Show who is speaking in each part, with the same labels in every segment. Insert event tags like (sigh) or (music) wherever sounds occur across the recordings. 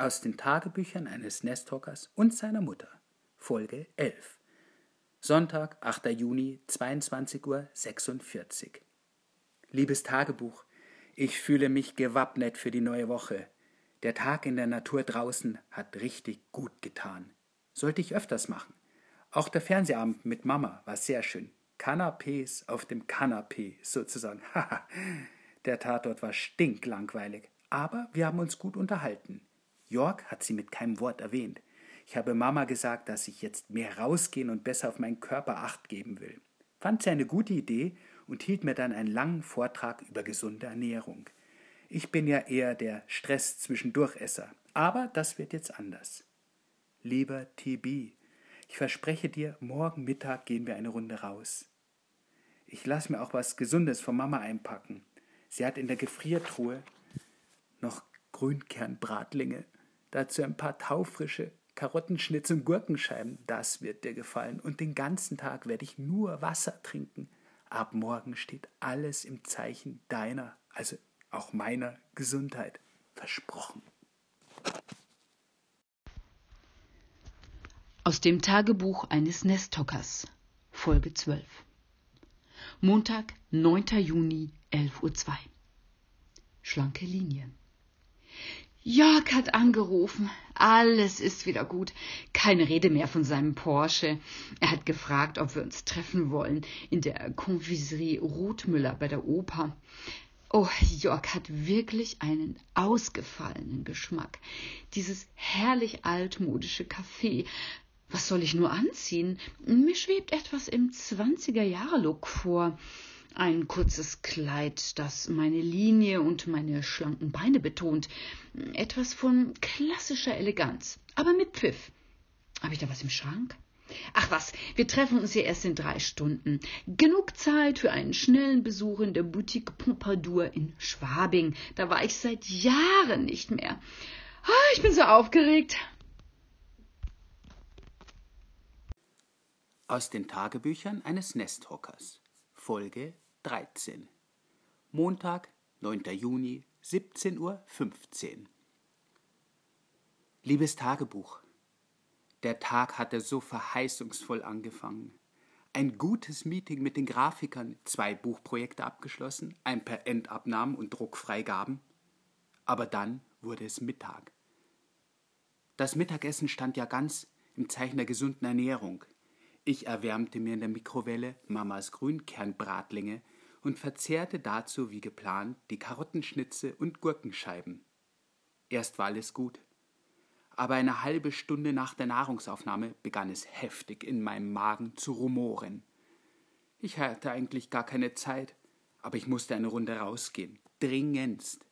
Speaker 1: Aus den Tagebüchern eines Nesthockers und seiner Mutter. Folge 11. Sonntag, 8. Juni, 22.46 Uhr. Liebes Tagebuch, ich fühle mich gewappnet für die neue Woche. Der Tag in der Natur draußen hat richtig gut getan. Sollte ich öfters machen. Auch der Fernsehabend mit Mama war sehr schön. Kanapés auf dem Kanapee sozusagen. (laughs) Der Tatort war stinklangweilig. Aber wir haben uns gut unterhalten. Jörg hat sie mit keinem Wort erwähnt. Ich habe Mama gesagt, dass ich jetzt mehr rausgehen und besser auf meinen Körper acht geben will. Fand sie eine gute Idee und hielt mir dann einen langen Vortrag über gesunde Ernährung. Ich bin ja eher der Stress zwischendurchesser, aber das wird jetzt anders. Lieber TB, ich verspreche dir, morgen Mittag gehen wir eine Runde raus. Ich lasse mir auch was Gesundes von Mama einpacken. Sie hat in der Gefriertruhe noch Grünkernbratlinge, dazu ein paar taufrische Karottenschnitz und Gurkenscheiben. Das wird dir gefallen. Und den ganzen Tag werde ich nur Wasser trinken. Ab morgen steht alles im Zeichen deiner, also auch meiner Gesundheit. Versprochen.
Speaker 2: Aus dem Tagebuch eines Nesthockers, Folge 12. Montag, 9. Juni, 11.02 Uhr. Schlanke Linien. Jörg hat angerufen. Alles ist wieder gut. Keine Rede mehr von seinem Porsche. Er hat gefragt, ob wir uns treffen wollen in der Confiserie Rothmüller bei der Oper. Oh, Jörg hat wirklich einen ausgefallenen Geschmack. Dieses herrlich altmodische Café. Was soll ich nur anziehen? Mir schwebt etwas im 20er-Jahre-Look vor. Ein kurzes Kleid, das meine Linie und meine schlanken Beine betont. Etwas von klassischer Eleganz, aber mit Pfiff. Habe ich da was im Schrank? Ach was, wir treffen uns hier erst in drei Stunden. Genug Zeit für einen schnellen Besuch in der Boutique Pompadour in Schwabing. Da war ich seit Jahren nicht mehr. Ah, ich bin so aufgeregt.
Speaker 1: Aus den Tagebüchern eines Nesthockers. Folge 13. Montag, 9. Juni, 17.15 Uhr. Liebes Tagebuch, der Tag hatte so verheißungsvoll angefangen. Ein gutes Meeting mit den Grafikern, zwei Buchprojekte abgeschlossen, ein paar Endabnahmen und Druckfreigaben. Aber dann wurde es Mittag. Das Mittagessen stand ja ganz im Zeichen der gesunden Ernährung. Ich erwärmte mir in der Mikrowelle Mamas Grünkernbratlinge und verzehrte dazu wie geplant die Karottenschnitze und Gurkenscheiben. Erst war alles gut. Aber eine halbe Stunde nach der Nahrungsaufnahme begann es heftig in meinem Magen zu rumoren. Ich hatte eigentlich gar keine Zeit, aber ich musste eine Runde rausgehen. Dringendst.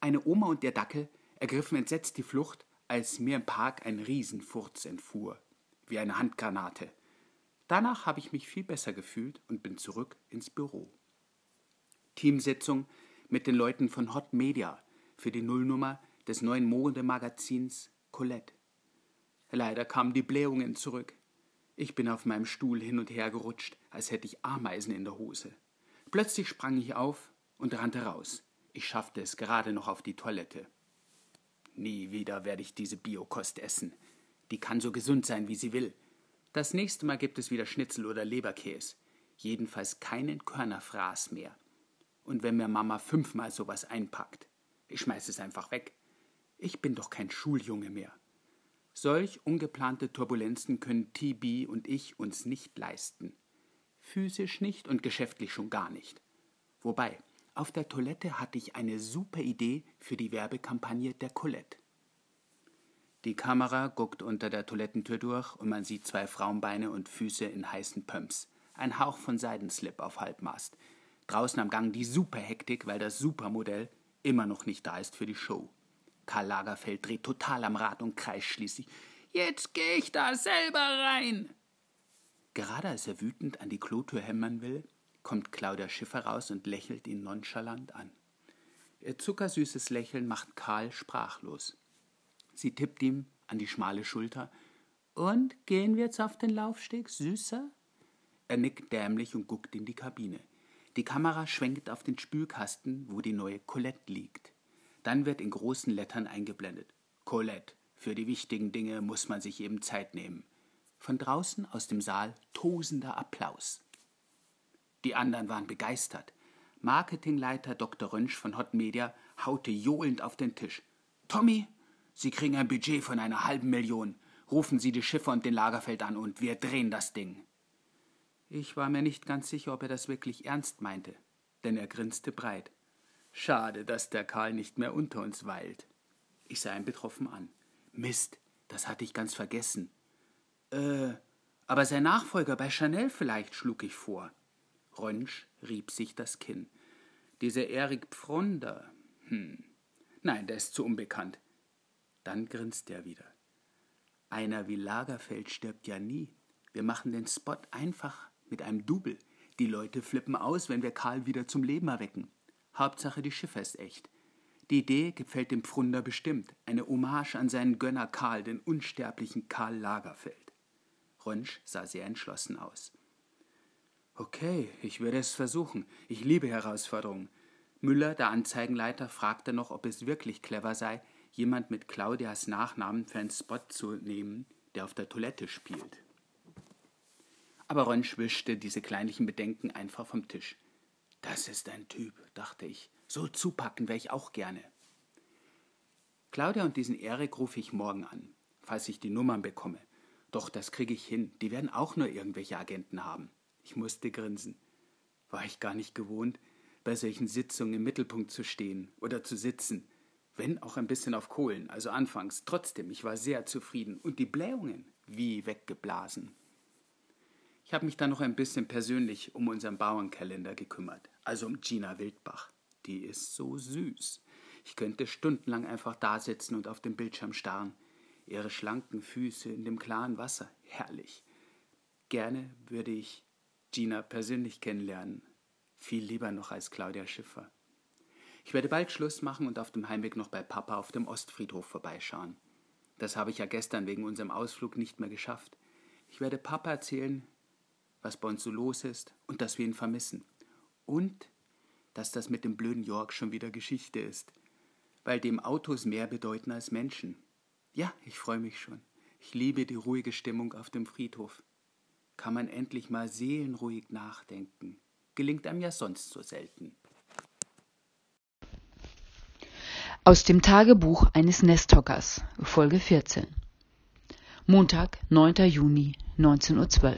Speaker 1: Eine Oma und der Dackel ergriffen entsetzt die Flucht, als mir im Park ein Riesenfurz entfuhr wie eine Handgranate. Danach habe ich mich viel besser gefühlt und bin zurück ins Büro. Teamsitzung mit den Leuten von Hot Media für die Nullnummer des neuen Modemagazins Colette. Leider kamen die Blähungen zurück. Ich bin auf meinem Stuhl hin und her gerutscht, als hätte ich Ameisen in der Hose. Plötzlich sprang ich auf und rannte raus. Ich schaffte es gerade noch auf die Toilette. Nie wieder werde ich diese Biokost essen. Die kann so gesund sein, wie sie will. Das nächste Mal gibt es wieder Schnitzel oder Leberkäse. Jedenfalls keinen Körnerfraß mehr. Und wenn mir Mama fünfmal sowas einpackt, ich schmeiß es einfach weg. Ich bin doch kein Schuljunge mehr. Solch ungeplante Turbulenzen können TB und ich uns nicht leisten. Physisch nicht und geschäftlich schon gar nicht. Wobei, auf der Toilette hatte ich eine super Idee für die Werbekampagne der Colette. Die Kamera guckt unter der Toilettentür durch und man sieht zwei Frauenbeine und Füße in heißen Pumps. Ein Hauch von Seidenslip auf Halbmast. Draußen am Gang die Superhektik, weil das Supermodell immer noch nicht da ist für die Show. Karl Lagerfeld dreht total am Rad und kreischt schließlich. Jetzt geh ich da selber rein! Gerade als er wütend an die Klotür hämmern will, kommt Claudia Schiffer raus und lächelt ihn nonchalant an. Ihr zuckersüßes Lächeln macht Karl sprachlos. Sie tippt ihm an die schmale Schulter. Und gehen wir jetzt auf den Laufsteg, Süßer? Er nickt dämlich und guckt in die Kabine. Die Kamera schwenkt auf den Spülkasten, wo die neue Colette liegt. Dann wird in großen Lettern eingeblendet. Colette, für die wichtigen Dinge muss man sich eben Zeit nehmen. Von draußen aus dem Saal tosender Applaus. Die anderen waren begeistert. Marketingleiter Dr. Rönsch von Hot Media haute johlend auf den Tisch. Tommy, Sie kriegen ein Budget von einer halben Million. Rufen Sie die Schiffe und den Lagerfeld an und wir drehen das Ding. Ich war mir nicht ganz sicher, ob er das wirklich ernst meinte, denn er grinste breit. Schade, dass der Karl nicht mehr unter uns weilt. Ich sah ihn betroffen an. Mist, das hatte ich ganz vergessen. Äh, aber sein Nachfolger bei Chanel vielleicht, schlug ich vor. Rönsch rieb sich das Kinn. Dieser Erik Pfronder. Hm. Nein, der ist zu unbekannt. Dann grinste er wieder. Einer wie Lagerfeld stirbt ja nie. Wir machen den Spot einfach mit einem Double. Die Leute flippen aus, wenn wir Karl wieder zum Leben erwecken. Hauptsache, die Schiffe ist echt. Die Idee gefällt dem Pfrunder bestimmt. Eine Hommage an seinen Gönner Karl, den unsterblichen Karl Lagerfeld. Rönsch sah sehr entschlossen aus. Okay, ich würde es versuchen. Ich liebe Herausforderungen. Müller, der Anzeigenleiter, fragte noch, ob es wirklich clever sei, jemand mit Claudias Nachnamen für einen Spot zu nehmen, der auf der Toilette spielt. Aber Rönsch wischte diese kleinlichen Bedenken einfach vom Tisch. Das ist ein Typ, dachte ich. So zupacken wäre ich auch gerne. Claudia und diesen Erik rufe ich morgen an, falls ich die Nummern bekomme. Doch das kriege ich hin. Die werden auch nur irgendwelche Agenten haben. Ich musste grinsen. War ich gar nicht gewohnt, bei solchen Sitzungen im Mittelpunkt zu stehen oder zu sitzen, wenn auch ein bisschen auf Kohlen, also anfangs. Trotzdem, ich war sehr zufrieden und die Blähungen wie weggeblasen. Ich habe mich dann noch ein bisschen persönlich um unseren Bauernkalender gekümmert, also um Gina Wildbach. Die ist so süß. Ich könnte stundenlang einfach da sitzen und auf den Bildschirm starren. Ihre schlanken Füße in dem klaren Wasser, herrlich. Gerne würde ich Gina persönlich kennenlernen. Viel lieber noch als Claudia Schiffer. Ich werde bald Schluss machen und auf dem Heimweg noch bei Papa auf dem Ostfriedhof vorbeischauen. Das habe ich ja gestern wegen unserem Ausflug nicht mehr geschafft. Ich werde Papa erzählen, was bei uns so los ist und dass wir ihn vermissen. Und dass das mit dem blöden York schon wieder Geschichte ist. Weil dem Autos mehr bedeuten als Menschen. Ja, ich freue mich schon. Ich liebe die ruhige Stimmung auf dem Friedhof kann man endlich mal seelenruhig nachdenken. Gelingt einem ja sonst so selten.
Speaker 2: Aus dem Tagebuch eines Nesthockers, Folge 14. Montag, 9. Juni, 19.12 Uhr.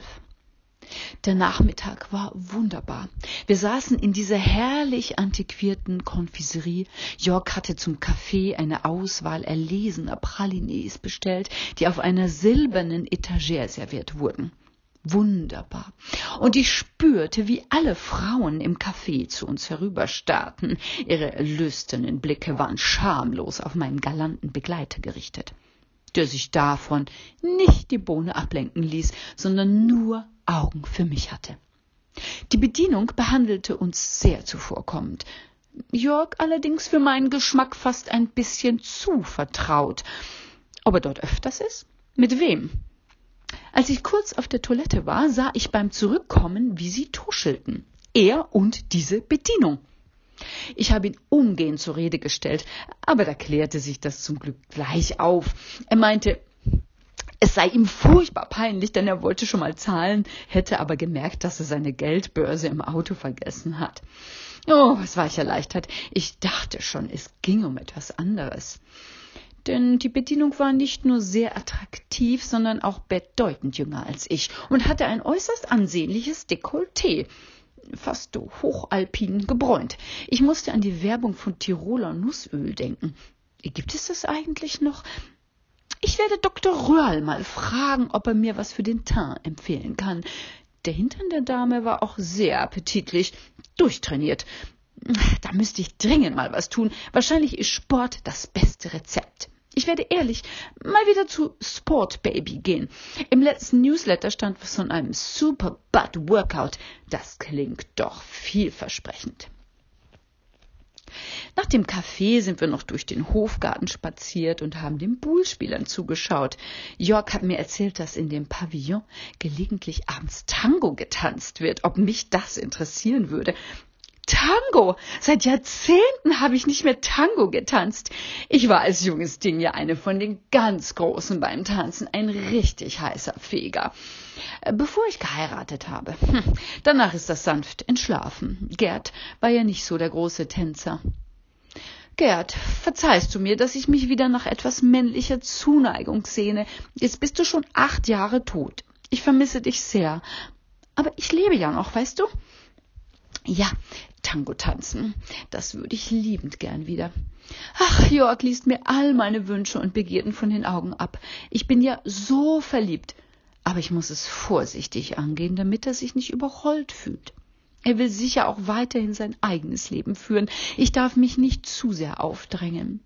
Speaker 2: Der Nachmittag war wunderbar. Wir saßen in dieser herrlich antiquierten Konfiserie. Jörg hatte zum Kaffee eine Auswahl erlesener Pralines bestellt, die auf einer silbernen Etagere serviert wurden wunderbar. Und ich spürte, wie alle Frauen im Café zu uns herüberstarrten. Ihre lüsternen Blicke waren schamlos auf meinen galanten Begleiter gerichtet, der sich davon nicht die Bohne ablenken ließ, sondern nur Augen für mich hatte. Die Bedienung behandelte uns sehr zuvorkommend. Jörg allerdings für meinen Geschmack fast ein bisschen zu vertraut. Ob er dort öfters ist? Mit wem? Als ich kurz auf der Toilette war, sah ich beim Zurückkommen, wie sie tuschelten. Er und diese Bedienung. Ich habe ihn umgehend zur Rede gestellt, aber da klärte sich das zum Glück gleich auf. Er meinte, es sei ihm furchtbar peinlich, denn er wollte schon mal zahlen, hätte aber gemerkt, dass er seine Geldbörse im Auto vergessen hat. Oh, was war ich erleichtert. Ich dachte schon, es ging um etwas anderes denn die Bedienung war nicht nur sehr attraktiv, sondern auch bedeutend jünger als ich und hatte ein äußerst ansehnliches Dekolleté, fast hochalpin gebräunt. Ich musste an die Werbung von Tiroler Nussöl denken. Gibt es das eigentlich noch? Ich werde Dr. Röhrl mal fragen, ob er mir was für den Teint empfehlen kann. Der Hintern der Dame war auch sehr appetitlich, durchtrainiert. Da müsste ich dringend mal was tun. Wahrscheinlich ist Sport das beste Rezept. Ich werde ehrlich mal wieder zu Sport Baby gehen. Im letzten Newsletter stand was von einem Super Butt Workout. Das klingt doch vielversprechend. Nach dem Kaffee sind wir noch durch den Hofgarten spaziert und haben den Bullspielern zugeschaut. Jörg hat mir erzählt, dass in dem Pavillon gelegentlich abends Tango getanzt wird. Ob mich das interessieren würde? Tango. Seit Jahrzehnten habe ich nicht mehr Tango getanzt. Ich war als junges Ding ja eine von den ganz Großen beim Tanzen, ein richtig heißer Feger. Äh, bevor ich geheiratet habe. Hm, danach ist das sanft entschlafen. Gerd war ja nicht so der große Tänzer. Gerd, verzeihst du mir, dass ich mich wieder nach etwas männlicher Zuneigung sehne. Jetzt bist du schon acht Jahre tot. Ich vermisse dich sehr. Aber ich lebe ja noch, weißt du? Ja, Tango tanzen. Das würde ich liebend gern wieder. Ach, Jörg liest mir all meine Wünsche und Begierden von den Augen ab. Ich bin ja so verliebt. Aber ich muss es vorsichtig angehen, damit er sich nicht überrollt fühlt. Er will sicher auch weiterhin sein eigenes Leben führen. Ich darf mich nicht zu sehr aufdrängen.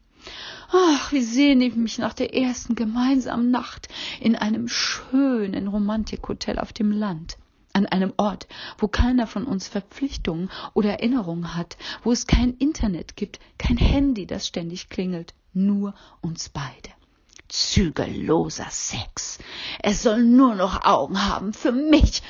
Speaker 2: Ach, wie sehne ich mich nach der ersten gemeinsamen Nacht in einem schönen Romantikhotel auf dem Land an einem Ort, wo keiner von uns Verpflichtungen oder Erinnerungen hat, wo es kein Internet gibt, kein Handy, das ständig klingelt, nur uns beide. Zügelloser Sex. Es soll nur noch Augen haben für mich.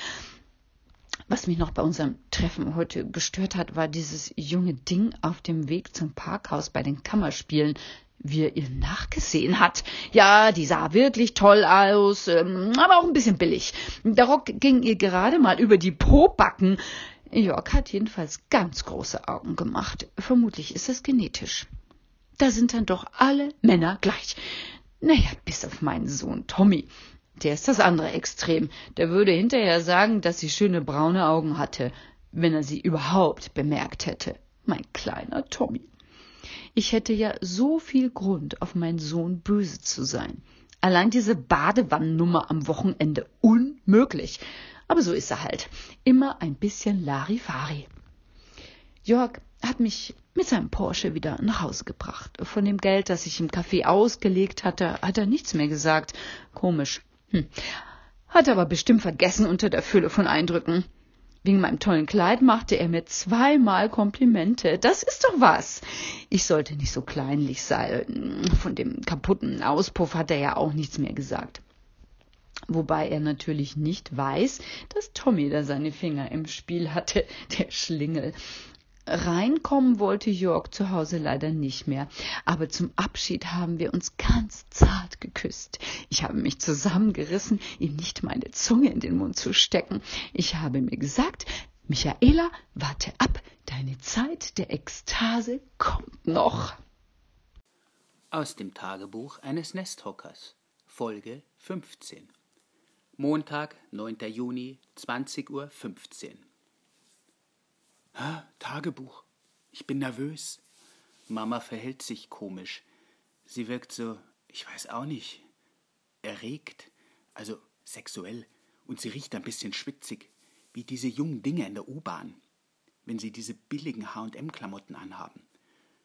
Speaker 2: Was mich noch bei unserem Treffen heute gestört hat, war dieses junge Ding auf dem Weg zum Parkhaus bei den Kammerspielen, wie er ihr nachgesehen hat. Ja, die sah wirklich toll aus, ähm, aber auch ein bisschen billig. Der Rock ging ihr gerade mal über die Pobacken. Jörg hat jedenfalls ganz große Augen gemacht. Vermutlich ist es genetisch. Da sind dann doch alle Männer gleich. Naja, bis auf meinen Sohn Tommy. Der ist das andere Extrem. Der würde hinterher sagen, dass sie schöne braune Augen hatte, wenn er sie überhaupt bemerkt hätte. Mein kleiner Tommy. Ich hätte ja so viel Grund, auf meinen Sohn böse zu sein. Allein diese Badewannennummer am Wochenende unmöglich. Aber so ist er halt. Immer ein bisschen Larifari. Jörg hat mich mit seinem Porsche wieder nach Hause gebracht. Von dem Geld, das ich im Café ausgelegt hatte, hat er nichts mehr gesagt. Komisch. Hm. Hat aber bestimmt vergessen unter der Fülle von Eindrücken. Wegen meinem tollen Kleid machte er mir zweimal Komplimente. Das ist doch was. Ich sollte nicht so kleinlich sein. Von dem kaputten Auspuff hat er ja auch nichts mehr gesagt. Wobei er natürlich nicht weiß, dass Tommy da seine Finger im Spiel hatte, der Schlingel. Reinkommen wollte Jörg zu Hause leider nicht mehr, aber zum Abschied haben wir uns ganz zart geküsst. Ich habe mich zusammengerissen, ihm nicht meine Zunge in den Mund zu stecken. Ich habe mir gesagt, Michaela, warte ab, deine Zeit der Ekstase kommt noch.
Speaker 1: Aus dem Tagebuch eines Nesthockers, Folge 15. Montag, 9. Juni, 20.15 Uhr. Tagebuch. Ich bin nervös. Mama verhält sich komisch. Sie wirkt so, ich weiß auch nicht, erregt, also sexuell. Und sie riecht ein bisschen schwitzig, wie diese jungen Dinge in der U-Bahn, wenn sie diese billigen HM-Klamotten anhaben.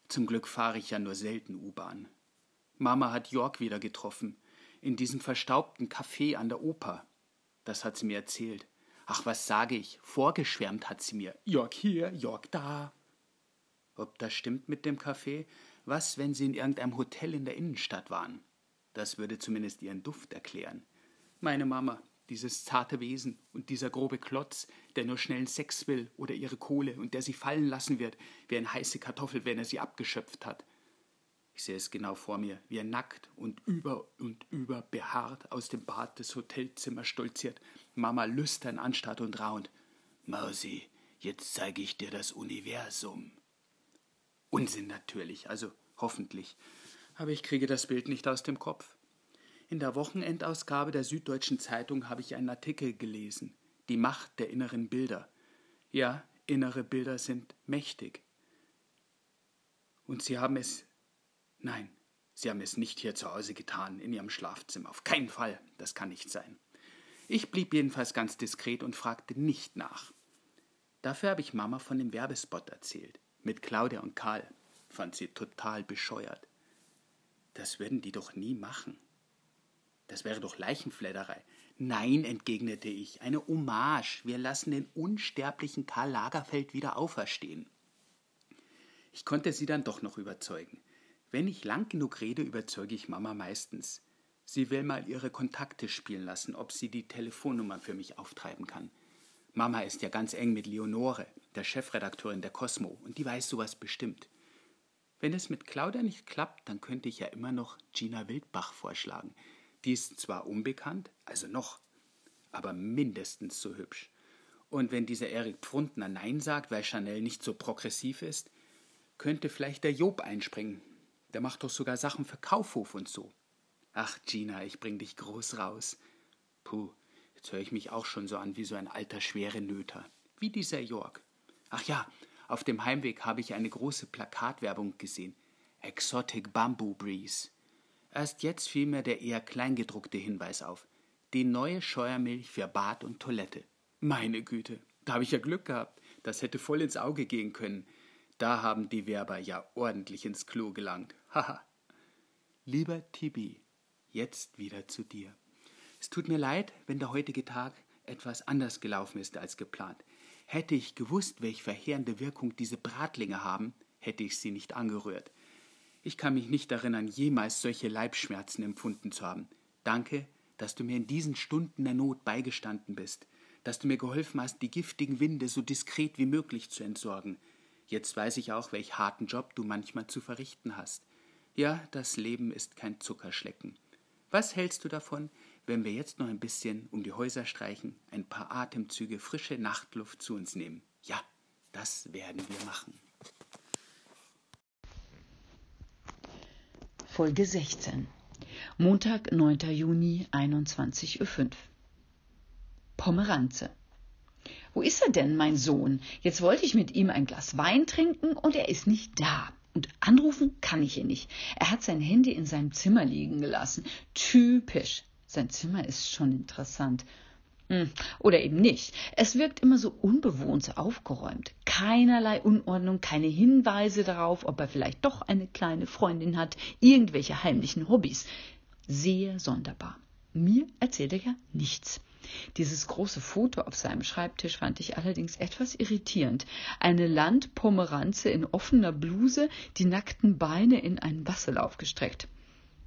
Speaker 1: Zum Glück fahre ich ja nur selten U-Bahn. Mama hat York wieder getroffen, in diesem verstaubten Café an der Oper. Das hat sie mir erzählt. Ach, was sage ich? Vorgeschwärmt hat sie mir. Jörg hier, Jörg da. Ob das stimmt mit dem Kaffee? Was, wenn sie in irgendeinem Hotel in der Innenstadt waren? Das würde zumindest ihren Duft erklären. Meine Mama, dieses zarte Wesen und dieser grobe Klotz, der nur schnellen Sex will oder ihre Kohle und der sie fallen lassen wird, wie eine heiße Kartoffel, wenn er sie abgeschöpft hat. Ich sehe es genau vor mir, wie er nackt und über und über behaart aus dem Bad des Hotelzimmers stolziert, Mama lüstern anstarrt und raunt. Mausi, jetzt zeige ich dir das Universum. Unsinn natürlich, also hoffentlich. Aber ich kriege das Bild nicht aus dem Kopf. In der Wochenendausgabe der Süddeutschen Zeitung habe ich einen Artikel gelesen. Die Macht der inneren Bilder. Ja, innere Bilder sind mächtig. Und sie haben es Nein, Sie haben es nicht hier zu Hause getan, in Ihrem Schlafzimmer. Auf keinen Fall. Das kann nicht sein. Ich blieb jedenfalls ganz diskret und fragte nicht nach. Dafür habe ich Mama von dem Werbespot erzählt. Mit Claudia und Karl. Fand sie total bescheuert. Das würden die doch nie machen. Das wäre doch Leichenfledderei. Nein, entgegnete ich, eine Hommage. Wir lassen den unsterblichen Karl Lagerfeld wieder auferstehen. Ich konnte sie dann doch noch überzeugen. Wenn ich lang genug rede, überzeuge ich Mama meistens. Sie will mal ihre Kontakte spielen lassen, ob sie die Telefonnummer für mich auftreiben kann. Mama ist ja ganz eng mit Leonore, der Chefredakteurin der Cosmo, und die weiß sowas bestimmt. Wenn es mit Claudia nicht klappt, dann könnte ich ja immer noch Gina Wildbach vorschlagen. Die ist zwar unbekannt, also noch, aber mindestens so hübsch. Und wenn dieser Erik Pfrundner Nein sagt, weil Chanel nicht so progressiv ist, könnte vielleicht der Job einspringen. Der macht doch sogar Sachen für Kaufhof und so. Ach, Gina, ich bring dich groß raus. Puh, jetzt höre ich mich auch schon so an wie so ein alter schwere Nöter. Wie dieser Jörg. Ach ja, auf dem Heimweg habe ich eine große Plakatwerbung gesehen. Exotic Bamboo Breeze. Erst jetzt fiel mir der eher kleingedruckte Hinweis auf. Die neue Scheuermilch für Bad und Toilette. Meine Güte, da habe ich ja Glück gehabt. Das hätte voll ins Auge gehen können. Da haben die Werber ja ordentlich ins Klo gelangt. Haha. Lieber Tibi, jetzt wieder zu dir. Es tut mir leid, wenn der heutige Tag etwas anders gelaufen ist als geplant. Hätte ich gewusst, welche verheerende Wirkung diese Bratlinge haben, hätte ich sie nicht angerührt. Ich kann mich nicht erinnern, jemals solche Leibschmerzen empfunden zu haben. Danke, dass du mir in diesen Stunden der Not beigestanden bist, dass du mir geholfen hast, die giftigen Winde so diskret wie möglich zu entsorgen. Jetzt weiß ich auch, welch harten Job du manchmal zu verrichten hast. Ja, das Leben ist kein Zuckerschlecken. Was hältst du davon, wenn wir jetzt noch ein bisschen um die Häuser streichen, ein paar Atemzüge frische Nachtluft zu uns nehmen. Ja, das werden wir machen.
Speaker 2: Folge 16. Montag, 9. Juni, 21.05 Uhr. Pomeranze. Wo ist er denn, mein Sohn? Jetzt wollte ich mit ihm ein Glas Wein trinken und er ist nicht da. Und anrufen kann ich ihn nicht. Er hat sein Handy in seinem Zimmer liegen gelassen. Typisch. Sein Zimmer ist schon interessant. Hm, oder eben nicht. Es wirkt immer so unbewohnt, so aufgeräumt. Keinerlei Unordnung, keine Hinweise darauf, ob er vielleicht doch eine kleine Freundin hat, irgendwelche heimlichen Hobbys. Sehr sonderbar. Mir erzählt er ja nichts. Dieses große Foto auf seinem Schreibtisch fand ich allerdings etwas irritierend. Eine Landpomeranze in offener Bluse, die nackten Beine in einen Wasserlauf gestreckt.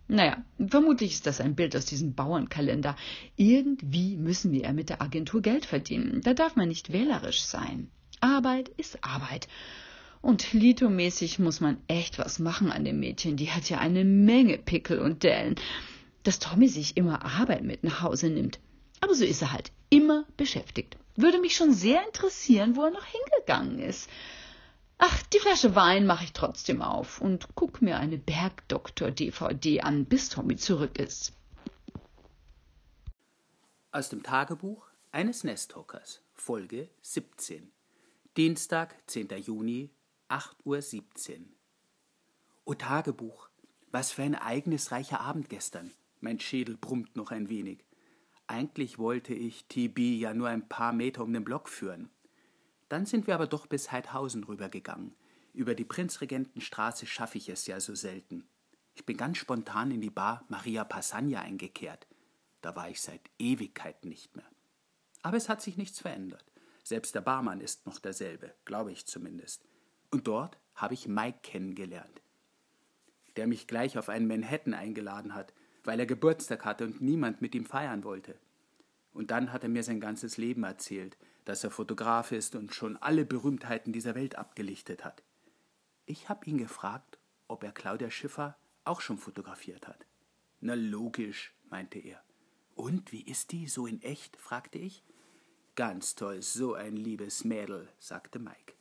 Speaker 2: Naja, vermutlich ist das ein Bild aus diesem Bauernkalender. Irgendwie müssen wir mit der Agentur Geld verdienen. Da darf man nicht wählerisch sein. Arbeit ist Arbeit. Und Lito-mäßig muss man echt was machen an dem Mädchen. Die hat ja eine Menge Pickel und Dellen. Dass Tommy sich immer Arbeit mit nach Hause nimmt. Aber so ist er halt. Immer beschäftigt. Würde mich schon sehr interessieren, wo er noch hingegangen ist. Ach, die Flasche Wein mache ich trotzdem auf und guck mir eine Bergdoktor-DVD an, bis Tommy zurück ist.
Speaker 1: Aus dem Tagebuch eines Nesthockers, Folge 17. Dienstag, 10. Juni, 8.17 Uhr. O Tagebuch, was für ein ereignisreicher Abend gestern. Mein Schädel brummt noch ein wenig. Eigentlich wollte ich TB ja nur ein paar Meter um den Block führen. Dann sind wir aber doch bis Heidhausen rübergegangen. Über die Prinzregentenstraße schaffe ich es ja so selten. Ich bin ganz spontan in die Bar Maria Passagna eingekehrt. Da war ich seit Ewigkeiten nicht mehr. Aber es hat sich nichts verändert. Selbst der Barmann ist noch derselbe, glaube ich zumindest. Und dort habe ich Mike kennengelernt, der mich gleich auf einen Manhattan eingeladen hat, weil er Geburtstag hatte und niemand mit ihm feiern wollte. Und dann hat er mir sein ganzes Leben erzählt, dass er Fotograf ist und schon alle Berühmtheiten dieser Welt abgelichtet hat. Ich habe ihn gefragt, ob er Claudia Schiffer auch schon fotografiert hat. Na logisch, meinte er. Und wie ist die so in echt? fragte ich. Ganz toll, so ein liebes Mädel, sagte Mike.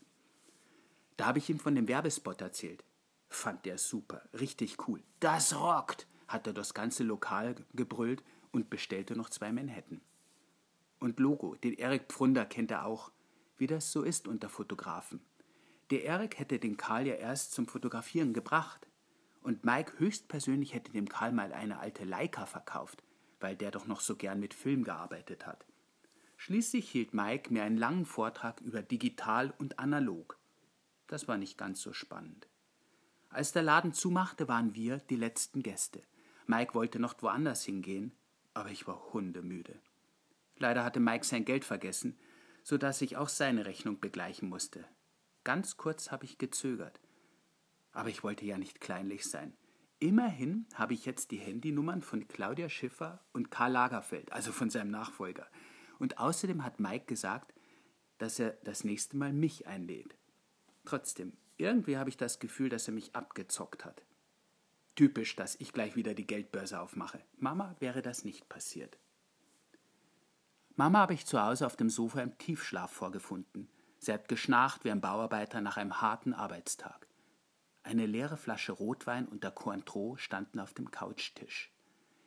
Speaker 1: Da habe ich ihm von dem Werbespot erzählt. Fand der super, richtig cool. Das rockt, hat er das ganze Lokal gebrüllt und bestellte noch zwei Manhattan und Logo. Den Erik Pfrunder kennt er auch, wie das so ist unter Fotografen. Der Erik hätte den Karl ja erst zum Fotografieren gebracht. Und Mike höchstpersönlich hätte dem Karl mal eine alte Leica verkauft, weil der doch noch so gern mit Film gearbeitet hat. Schließlich hielt Mike mir einen langen Vortrag über digital und analog. Das war nicht ganz so spannend. Als der Laden zumachte, waren wir die letzten Gäste. Mike wollte noch woanders hingehen, aber ich war hundemüde. Leider hatte Mike sein Geld vergessen, so dass ich auch seine Rechnung begleichen musste. Ganz kurz habe ich gezögert. Aber ich wollte ja nicht kleinlich sein. Immerhin habe ich jetzt die Handynummern von Claudia Schiffer und Karl Lagerfeld, also von seinem Nachfolger. Und außerdem hat Mike gesagt, dass er das nächste Mal mich einlädt. Trotzdem, irgendwie habe ich das Gefühl, dass er mich abgezockt hat. Typisch, dass ich gleich wieder die Geldbörse aufmache. Mama wäre das nicht passiert. Mama habe ich zu Hause auf dem Sofa im Tiefschlaf vorgefunden. Sie hat geschnarcht wie ein Bauarbeiter nach einem harten Arbeitstag. Eine leere Flasche Rotwein und der Cointreau standen auf dem Couchtisch.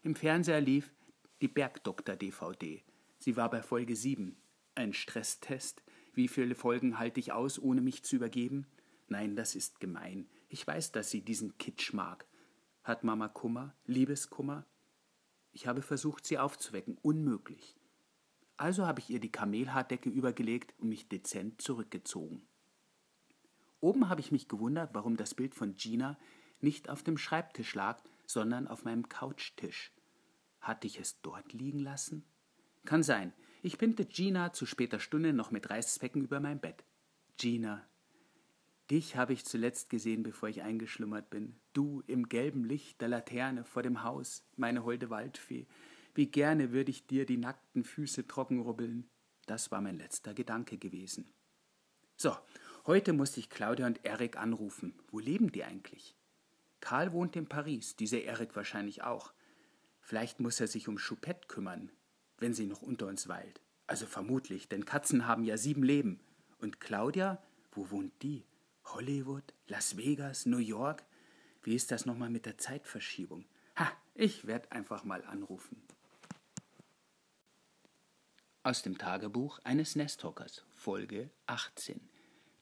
Speaker 1: Im Fernseher lief die Bergdoktor-DVD. Sie war bei Folge 7. Ein Stresstest. Wie viele Folgen halte ich aus, ohne mich zu übergeben? Nein, das ist gemein. Ich weiß, dass sie diesen Kitsch mag. Hat Mama Kummer, Liebeskummer? Ich habe versucht, sie aufzuwecken. Unmöglich. Also habe ich ihr die Kamelhaardecke übergelegt und mich dezent zurückgezogen. Oben habe ich mich gewundert, warum das Bild von Gina nicht auf dem Schreibtisch lag, sondern auf meinem Couchtisch. Hatte ich es dort liegen lassen? Kann sein. Ich pinte Gina zu später Stunde noch mit Reißzwecken über mein Bett. Gina, Dich habe ich zuletzt gesehen, bevor ich eingeschlummert bin. Du im gelben Licht der Laterne vor dem Haus, meine holde Waldfee. Wie gerne würde ich dir die nackten Füße trocken rubbeln. Das war mein letzter Gedanke gewesen. So, heute musste ich Claudia und Erik anrufen. Wo leben die eigentlich? Karl wohnt in Paris, dieser Erik wahrscheinlich auch. Vielleicht muss er sich um Choupette kümmern, wenn sie noch unter uns weilt. Also vermutlich, denn Katzen haben ja sieben Leben. Und Claudia, wo wohnt die? Hollywood, Las Vegas, New York. Wie ist das nochmal mit der Zeitverschiebung? Ha, ich werde einfach mal anrufen. Aus dem Tagebuch eines Nesthockers, Folge 18.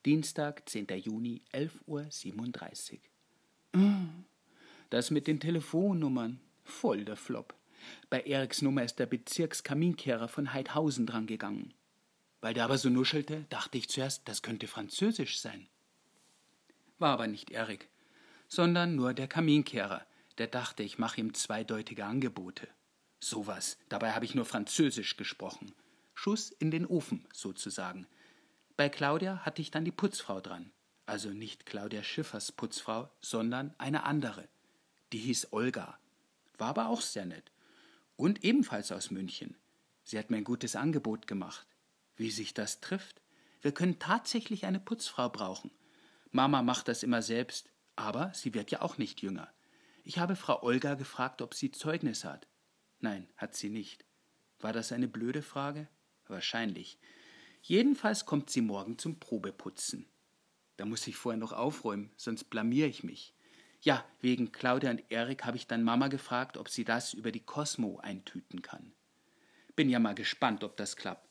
Speaker 1: Dienstag, 10. Juni, 11.37 Uhr. Das mit den Telefonnummern, voll der Flop. Bei Eriks Nummer ist der Bezirkskaminkehrer von Heidhausen drangegangen. Weil der aber so nuschelte, dachte ich zuerst, das könnte Französisch sein war aber nicht Erik, sondern nur der Kaminkehrer, der dachte, ich mache ihm zweideutige Angebote. Sowas, dabei habe ich nur Französisch gesprochen. Schuss in den Ofen, sozusagen. Bei Claudia hatte ich dann die Putzfrau dran. Also nicht Claudia Schiffers Putzfrau, sondern eine andere. Die hieß Olga. War aber auch sehr nett. Und ebenfalls aus München. Sie hat mir ein gutes Angebot gemacht. Wie sich das trifft? Wir können tatsächlich eine Putzfrau brauchen. Mama macht das immer selbst, aber sie wird ja auch nicht jünger. Ich habe Frau Olga gefragt, ob sie Zeugnis hat. Nein, hat sie nicht. War das eine blöde Frage? Wahrscheinlich. Jedenfalls kommt sie morgen zum Probeputzen. Da muss ich vorher noch aufräumen, sonst blamier ich mich. Ja, wegen Claudia und Erik habe ich dann Mama gefragt, ob sie das über die Cosmo eintüten kann. Bin ja mal gespannt, ob das klappt.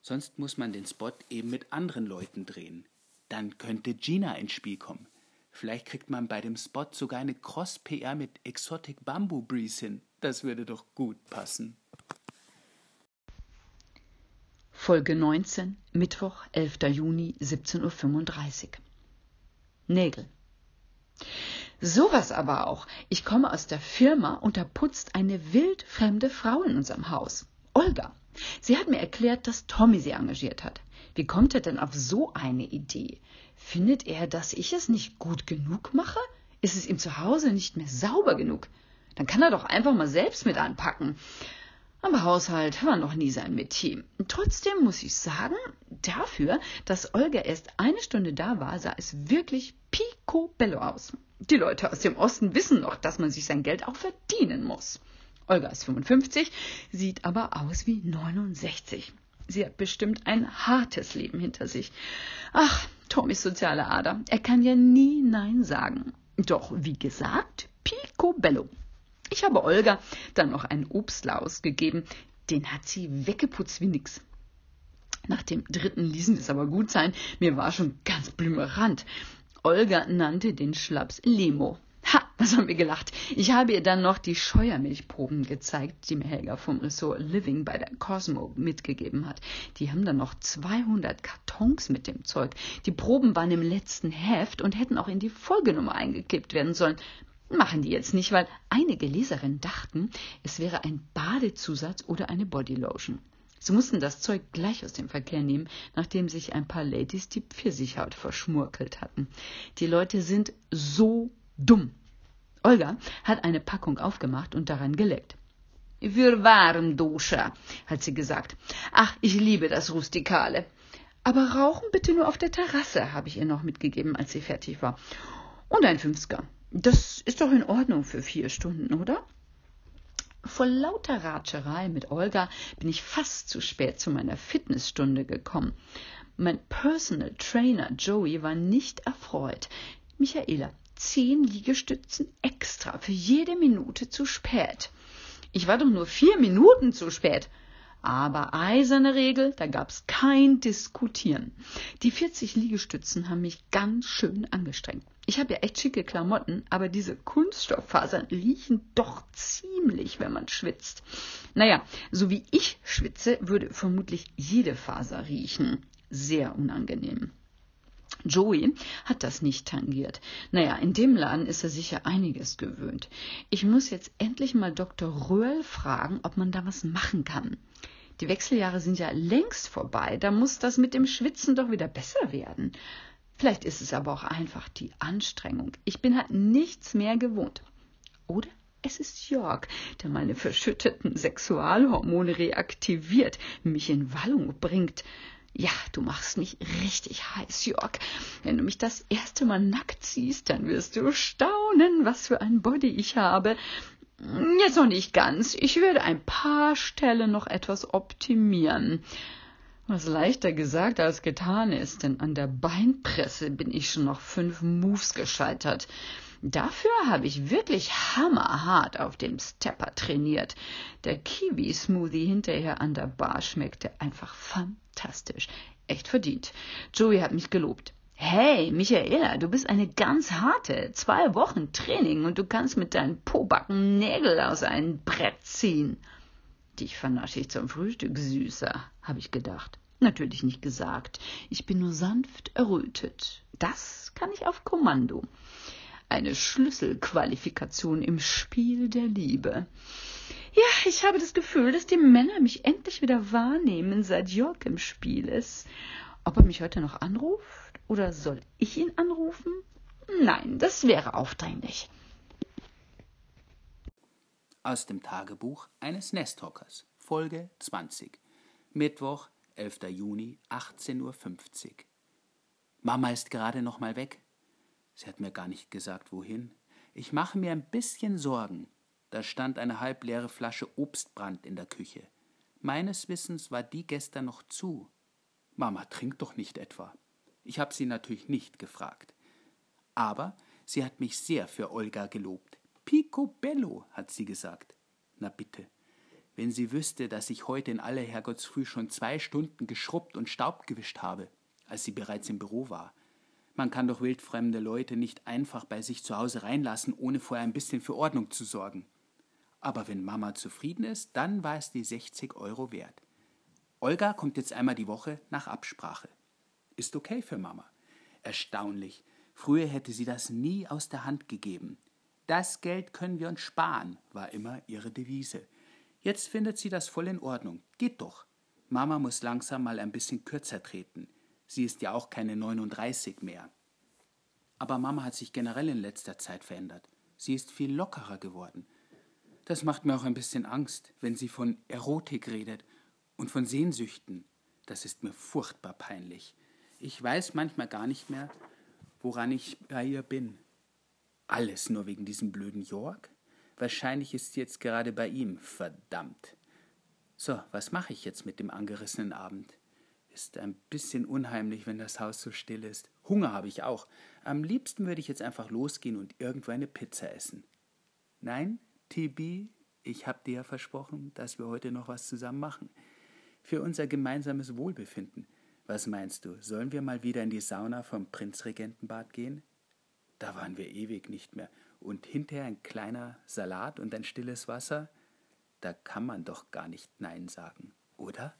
Speaker 1: Sonst muss man den Spot eben mit anderen Leuten drehen. Dann könnte Gina ins Spiel kommen. Vielleicht kriegt man bei dem Spot sogar eine Cross-PR mit Exotic Bamboo Breeze hin. Das würde doch gut passen.
Speaker 2: Folge 19, Mittwoch, 11. Juni, 17.35 Uhr. Nägel. Sowas aber auch. Ich komme aus der Firma und da putzt eine wildfremde Frau in unserem Haus. Olga. Sie hat mir erklärt, dass Tommy sie engagiert hat. Wie kommt er denn auf so eine Idee? Findet er, dass ich es nicht gut genug mache? Ist es ihm zu Hause nicht mehr sauber genug? Dann kann er doch einfach mal selbst mit anpacken. Aber Haushalt war noch nie sein Metier. Trotzdem muss ich sagen, dafür, dass Olga erst eine Stunde da war, sah es wirklich picobello aus. Die Leute aus dem Osten wissen noch, dass man sich sein Geld auch verdienen muss. Olga ist 55, sieht aber aus wie 69. Sie hat bestimmt ein hartes Leben hinter sich. Ach, Tommys soziale Ader. Er kann ja nie Nein sagen. Doch, wie gesagt, picobello. Ich habe Olga dann noch einen Obstlaus gegeben. Den hat sie weggeputzt wie nix. Nach dem dritten ließen es aber gut sein. Mir war schon ganz blümerant. Olga nannte den Schlaps Lemo. Was haben wir gelacht. Ich habe ihr dann noch die Scheuermilchproben gezeigt, die mir Helga vom Ressort Living bei der Cosmo mitgegeben hat. Die haben dann noch 200 Kartons mit dem Zeug. Die Proben waren im letzten Heft und hätten auch in die Folgenummer eingekippt werden sollen. Machen die jetzt nicht, weil einige Leserinnen dachten, es wäre ein Badezusatz oder eine Bodylotion. Sie mussten das Zeug gleich aus dem Verkehr nehmen, nachdem sich ein paar Ladies die Pfirsichhaut verschmurkelt hatten. Die Leute sind so Dumm. Olga hat eine Packung aufgemacht und daran geleckt. Für Warenduscher, hat sie gesagt. Ach, ich liebe das Rustikale. Aber rauchen bitte nur auf der Terrasse, habe ich ihr noch mitgegeben, als sie fertig war. Und ein Fünfsker. Das ist doch in Ordnung für vier Stunden, oder? Vor lauter Ratscherei mit Olga bin ich fast zu spät zu meiner Fitnessstunde gekommen. Mein Personal Trainer Joey war nicht erfreut. Michaela, zehn Liegestützen extra für jede Minute zu spät. Ich war doch nur vier Minuten zu spät. Aber eiserne Regel, da gab's kein Diskutieren. Die 40 Liegestützen haben mich ganz schön angestrengt. Ich habe ja echt schicke Klamotten, aber diese Kunststofffasern riechen doch ziemlich, wenn man schwitzt. Naja, so wie ich schwitze, würde vermutlich jede Faser riechen. Sehr unangenehm. Joey hat das nicht tangiert. Naja, in dem Laden ist er sicher einiges gewöhnt. Ich muss jetzt endlich mal Dr. Röhl fragen, ob man da was machen kann. Die Wechseljahre sind ja längst vorbei, da muss das mit dem Schwitzen doch wieder besser werden. Vielleicht ist es aber auch einfach die Anstrengung. Ich bin halt nichts mehr gewohnt. Oder es ist Jörg, der meine verschütteten Sexualhormone reaktiviert, mich in Wallung bringt. Ja, du machst mich richtig heiß, Jörg. Wenn du mich das erste Mal nackt siehst, dann wirst du staunen, was für ein Body ich habe. Jetzt noch nicht ganz. Ich werde ein paar Stellen noch etwas optimieren. Was leichter gesagt als getan ist, denn an der Beinpresse bin ich schon noch fünf Moves gescheitert. Dafür habe ich wirklich hammerhart auf dem Stepper trainiert. Der Kiwi-Smoothie hinterher an der Bar schmeckte einfach fantastisch. Echt verdient. Joey hat mich gelobt. Hey, Michaela, du bist eine ganz harte. Zwei Wochen Training und du kannst mit deinen Pobacken Nägel aus einem Brett ziehen. Dich vernasche ich zum Frühstück, Süßer, habe ich gedacht. Natürlich nicht gesagt. Ich bin nur sanft errötet. Das kann ich auf Kommando. Eine Schlüsselqualifikation im Spiel der Liebe. Ja, ich habe das Gefühl, dass die Männer mich endlich wieder wahrnehmen, seit Jörg im Spiel ist. Ob er mich heute noch anruft? Oder soll ich ihn anrufen? Nein, das wäre aufdringlich
Speaker 1: aus dem Tagebuch eines Nesthockers, Folge 20, Mittwoch, 11. Juni, 18.50 Uhr. Mama ist gerade noch mal weg. Sie hat mir gar nicht gesagt, wohin. Ich mache mir ein bisschen Sorgen. Da stand eine halbleere Flasche Obstbrand in der Küche. Meines Wissens war die gestern noch zu. Mama trinkt doch nicht etwa. Ich habe sie natürlich nicht gefragt. Aber sie hat mich sehr für Olga gelobt. Picobello, hat sie gesagt. Na bitte. Wenn sie wüsste, dass ich heute in aller Herrgottsfrüh schon zwei Stunden geschrubbt und Staub gewischt habe, als sie bereits im Büro war. Man kann doch wildfremde Leute nicht einfach bei sich zu Hause reinlassen, ohne vorher ein bisschen für Ordnung zu sorgen. Aber wenn Mama zufrieden ist, dann war es die 60 Euro wert. Olga kommt jetzt einmal die Woche nach Absprache. Ist okay für Mama. Erstaunlich. Früher hätte sie das nie aus der Hand gegeben. Das Geld können wir uns sparen, war immer ihre Devise. Jetzt findet sie das voll in Ordnung. Geht doch. Mama muss langsam mal ein bisschen kürzer treten. Sie ist ja auch keine 39 mehr. Aber Mama hat sich generell in letzter Zeit verändert. Sie ist viel lockerer geworden. Das macht mir auch ein bisschen Angst, wenn sie von Erotik redet und von Sehnsüchten. Das ist mir furchtbar peinlich. Ich weiß manchmal gar nicht mehr, woran ich bei ihr bin. Alles nur wegen diesem blöden York? Wahrscheinlich ist sie jetzt gerade bei ihm, verdammt. So, was mache ich jetzt mit dem angerissenen Abend? Ist ein bisschen unheimlich, wenn das Haus so still ist. Hunger habe ich auch. Am liebsten würde ich jetzt einfach losgehen und irgendwo eine Pizza essen. Nein, TB, ich habe dir ja versprochen, dass wir heute noch was zusammen machen. Für unser gemeinsames Wohlbefinden. Was meinst du, sollen wir mal wieder in die Sauna vom Prinzregentenbad gehen? Da waren wir ewig nicht mehr. Und hinterher ein kleiner Salat und ein stilles Wasser? Da kann man doch gar nicht Nein sagen, oder?